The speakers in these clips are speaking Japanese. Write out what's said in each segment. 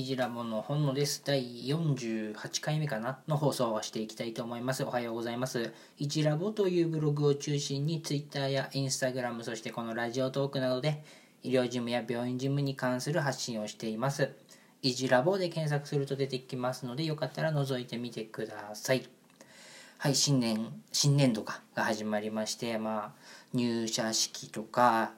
いじらもの本のです。第48回目かなの放送をしていきたいと思います。おはようございます。いじらぼというブログを中心に Twitter や Instagram、そしてこのラジオトークなどで医療事務や病院事務に関する発信をしています。いじらぼで検索すると出てきますので、よかったら覗いてみてください。はい、新年、新年度が始まりまして、まあ、入社式とか、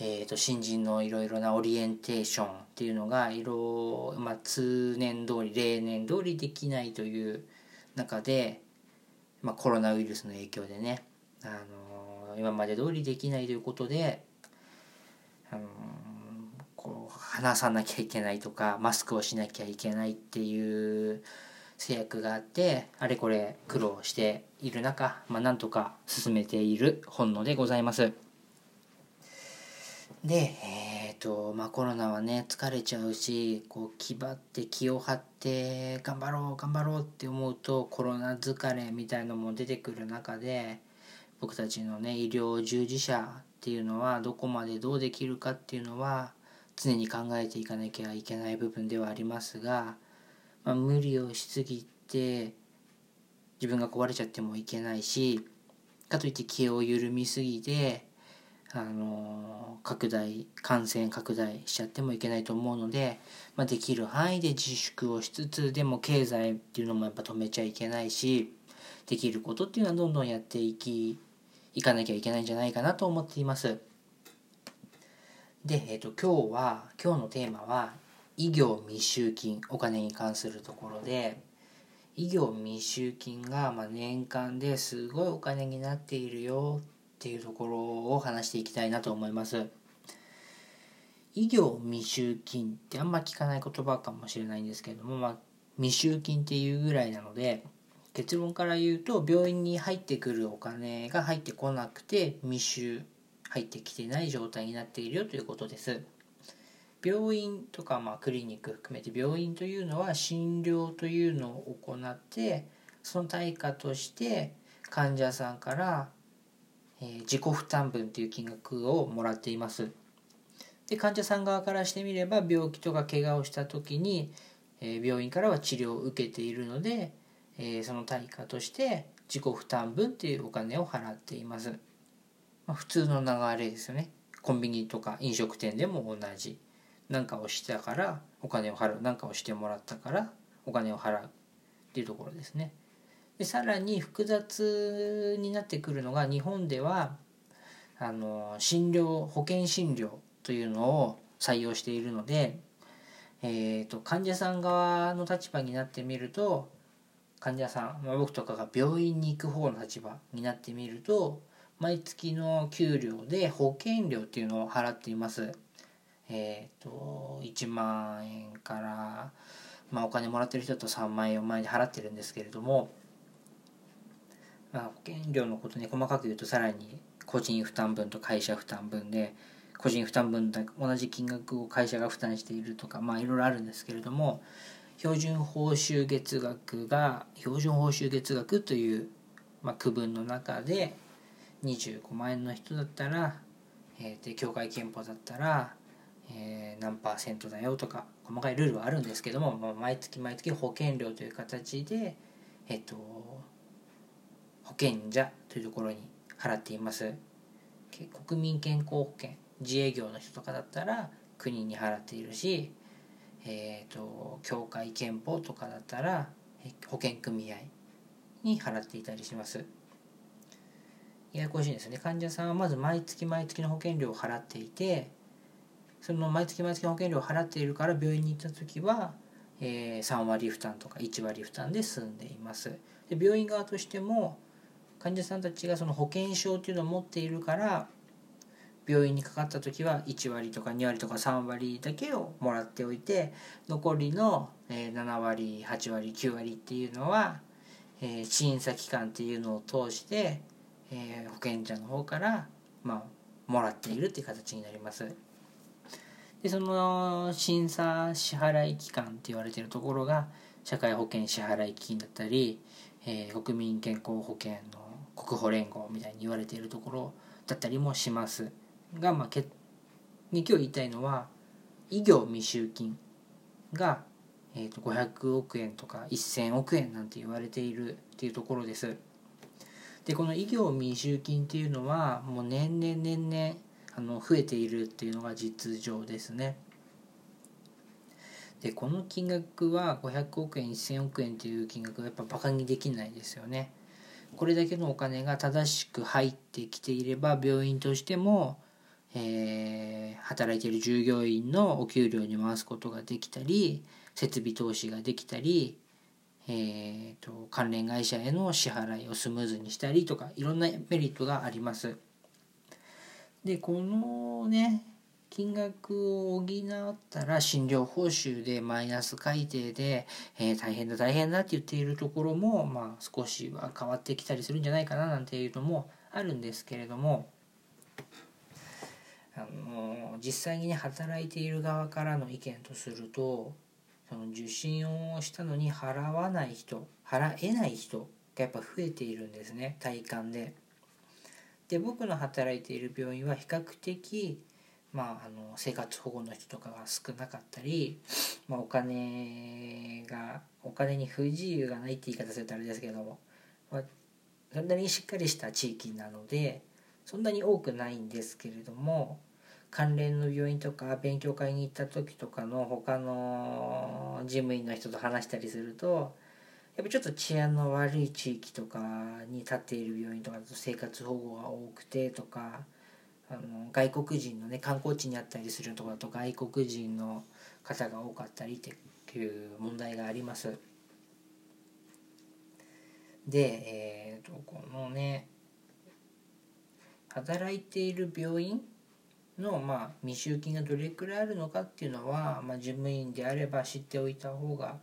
えーと、新人のいろいろなオリエンテーションっていうのが色、まあ、通年通り例年通りできないという中で、まあ、コロナウイルスの影響でね、あのー、今まで通りできないということで、あのー、こう話さなきゃいけないとかマスクをしなきゃいけないっていう制約があってあれこれ苦労している中、まあ、なんとか進めている本能でございます。で、えっ、ー、と、まあコロナはね、疲れちゃうし、こう気張って気を張って頑張ろう頑張ろうって思うとコロナ疲れみたいのも出てくる中で、僕たちのね、医療従事者っていうのはどこまでどうできるかっていうのは常に考えていかなきゃいけない部分ではありますが、まあ、無理をしすぎて自分が壊れちゃってもいけないしかといって気を緩みすぎてあの拡大感染拡大しちゃってもいけないと思うので、まあ、できる範囲で自粛をしつつでも経済っていうのもやっぱ止めちゃいけないしできることっていうのはどんどんやっていきいかなきゃいけないんじゃないかなと思っています。で、えーと、今日は今日のテーマは医業密集金お金に関するところで医業密集金がま年間ですごいお金になっているよっっていうところを話していきたいなと思います。医業未収金ってあんま聞かない言葉かもしれないんですけれども、まあ、未収金っていうぐらいなので結論から言うと病院に入ってくるお金が入ってこなくて未収入ってきてない状態になっているよということです。病院とかまあクリニック含めて病院というのは診療というのを行ってその対価として患者さんからえー、自己負担分という金額をもらっています。で患者さん側からしてみれば病気とか怪我をした時に、えー、病院からは治療を受けているので、えー、その対価として自己負担分っていうお金を払っています。まあ、普通の流れですよね。コンビニとか飲食店でも同じ。何かをしたからお金を払う何かをしてもらったからお金を払うっていうところですね。でさらに複雑になってくるのが日本ではあの診療保険診療というのを採用しているので、えーと、患者さん側の立場になってみると患者さん、まあ、僕とかが病院に行く方の立場になってみると毎月の給料で保険料っていうのを払っています。えっ、ー、と1万円から、まあ、お金もらってる人と3万円4万円で払ってるんですけれどもまあ、保険料のことね細かく言うとさらに個人負担分と会社負担分で個人負担分と同じ金額を会社が負担しているとかまあいろいろあるんですけれども標準報酬月額が標準報酬月額という、まあ、区分の中で25万円の人だったら、えー、で協会憲法だったら、えー、何パーセントだよとか細かいルールはあるんですけども、まあ、毎月毎月保険料という形でえっ、ー、と保険者というところに払っています。国民健康保険自営業の人とかだったら国に払っているし、えーと、協会憲法とかだったら保険組合に払っていたりします。ややこしいですね。患者さんはまず毎月毎月の保険料を払っていてその毎月毎月の保険料を払っているから病院に行った時は、えー、3割負担とか1割負担で済んでいます。で病院側としても患者さんたちがその保険証っていうのを持っているから病院にかかった時は1割とか2割とか3割だけをもらっておいて残りの7割8割9割っていうのは審査機関っていうのを通して保険者の方からまあもらっているっていう形になります。でその審査支払い機関って言われてるところが社会保険支払い金だったり、えー、国民健康保険の国保連合みたいに言われているところだったりもしますが、まあ、けに今日言いたいのは医業未収金がえー、と500億円とか1,000億円なんて言われているっていうところです。でこの医療未収金っていうのはもう年々年々あの増えているっていうのが実情ですね。でこの金額は500億円1000億円という金額はやっぱバカにできないですよね。これだけのお金が正しく入ってきていれば病院としても、えー、働いている従業員のお給料に回すことができたり設備投資ができたり、えーと、関連会社への支払いをスムーズにしたりとかいろんなメリットがあります。でこのね金額を補ったら診療報酬でマイナス改定で、えー、大変だ大変だって言っているところも、まあ、少しは変わってきたりするんじゃないかななんていうのもあるんですけれどもあの実際にね働いている側からの意見とするとその受診をしたのに払わない人払えない人がやっぱ増えているんですね体感で。で僕の働いている病院は比較的、まあ、あの生活保護の人とかが少なかったり、まあ、お金がお金に不自由がないって言い方するとあれですけども、まあ、そんなにしっかりした地域なのでそんなに多くないんですけれども関連の病院とか勉強会に行った時とかの他の事務員の人と話したりするとやっぱちょっと治安の悪い地域とかに立っている病院とかだと生活保護が多くてとかあの外国人のね観光地にあったりするところだと外国人の方が多かったりっていう問題があります。で、えーとこのね働いている病院の、まあ、未収金がどれくらいあるのかっていうのは、まあ、事務員であれば知っておいた方が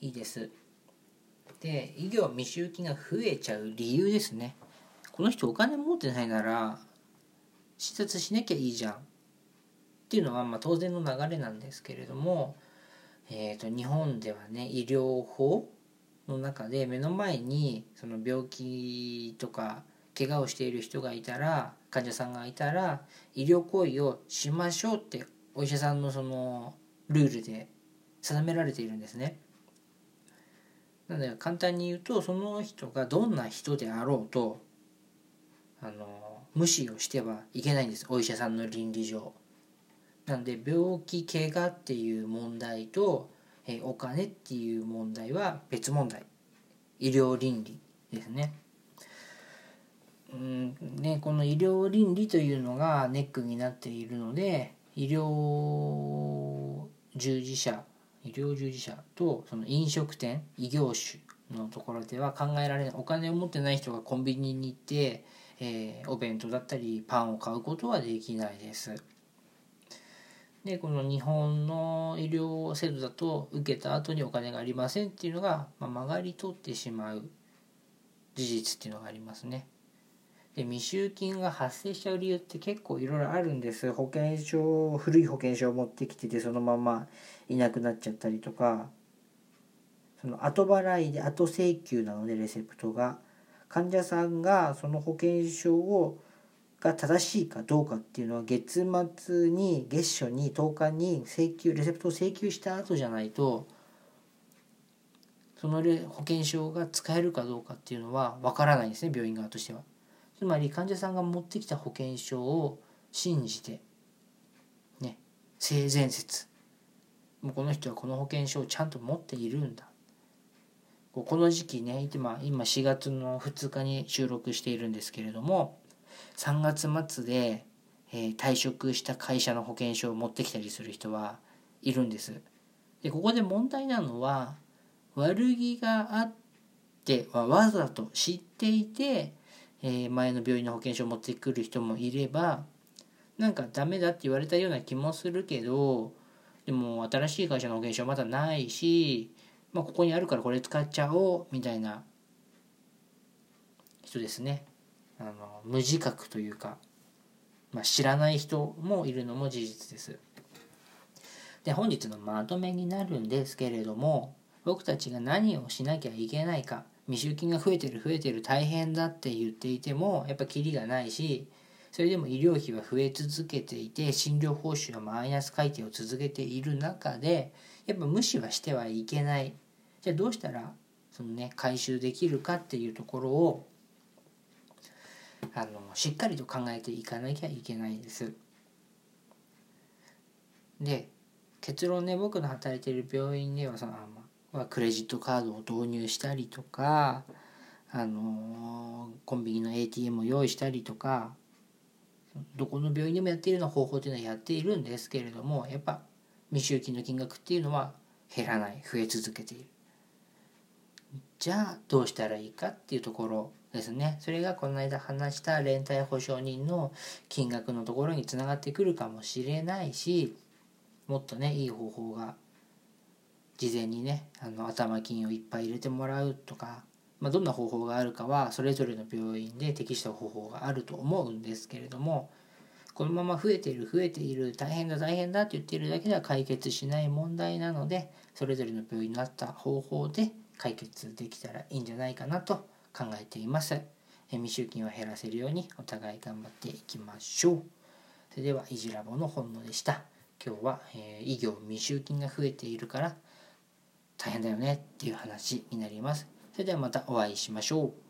いいです。で医療未収金が増えちゃう理由ですね。この人お金持ってないなら視察しなきゃいいじゃんっていうのはま当然の流れなんですけれども、えー、と日本ではね医療法の中で目の前にその病気とか怪我をしている人がいたら患者さんがいたら医療行為をしましょうってお医者さんのそのルールで定められているんですね。なので簡単に言うとその人がどんな人であろうとあの無視をしてはいけないんですお医者さんの倫理上。なので病気怪我っていう問題とえお金っていう問題は別問題医療倫理ですね。うんね、この医療倫理というのがネックになっているので医療従事者医療従事者とその飲食店異業種のところでは考えられないお金を持ってない人がコンビニに行って、えー、お弁当だったりパンを買うことはできないです。でこの日本の医療制度だと受けた後にお金がありませんっていうのが、まあ、曲がり通ってしまう事実っていうのがありますね。で未収金が発生しちゃう理由って結構いろいろあるんです保険証古い保険証を持ってきててそのままいなくなっちゃったりとかその後払いで後請求なのでレセプトが患者さんがその保険証をが正しいかどうかっていうのは月末に月初に10日に請求レセプトを請求した後じゃないとその保険証が使えるかどうかっていうのはわからないんですね病院側としては。つまり患者さんが持ってきた保険証を信じてね性善説もうこの人はこの保険証をちゃんと持っているんだこの時期ね今今4月の2日に収録しているんですけれども3月末で、え、退職した会社の保険証を持ってきたりする人はいるんです。でここで問題なのは悪気があってわざと知っていてえ、前の病院の保険証を持ってくる人もいればなんかダメだって言われたような気もするけどでも新しい会社の保険証まだないし、まあ、ここにあるからこれ使っちゃおうみたいな人ですねあの無自覚というか、まあ、知らない人もいるのも事実です。で本日のまとめになるんですけれども僕たちが何をしなきゃいけないか未収金が増えてる増えてる大変だって言っていてもやっぱキリがないしそれでも医療費は増え続けていて診療報酬はマイナス改定を続けている中でやっぱ無視はしてはいけないじゃあどうしたらそのね回収できるかっていうところをあのしっかりと考えていかなきゃいけないです。で結論ね僕の働いてる病院ではそのはクレジットカードを導入したりとかあのコンビニの ATM を用意したりとかどこの病院でもやっているような方法というのはやっているんですけれどもやっぱ未収金の金額っていうのは減らない増え続けているじゃあどうしたらいいかっていうところですね。それがこの間話した連帯保証人の金額のところにつながってくるかもしれないしもっとねいい方法が事前にねあの頭金をいっぱい入れてもらうとか、まあ、どんな方法があるかはそれぞれの病院で適した方法があると思うんですけれどもこのまま増えている増えている大変だ大変だって言っているだけでは解決しない問題なのでそれぞれの病院になった方法で解決できたらいいんじゃないかなと考えています。未収金を減らせるようにお互い頑張っていきましょう。それでは、いじラボの本能でした。今日は、えー、医業未収金が増えているから大変だよねっていう話になります。それではまたお会いしましょう。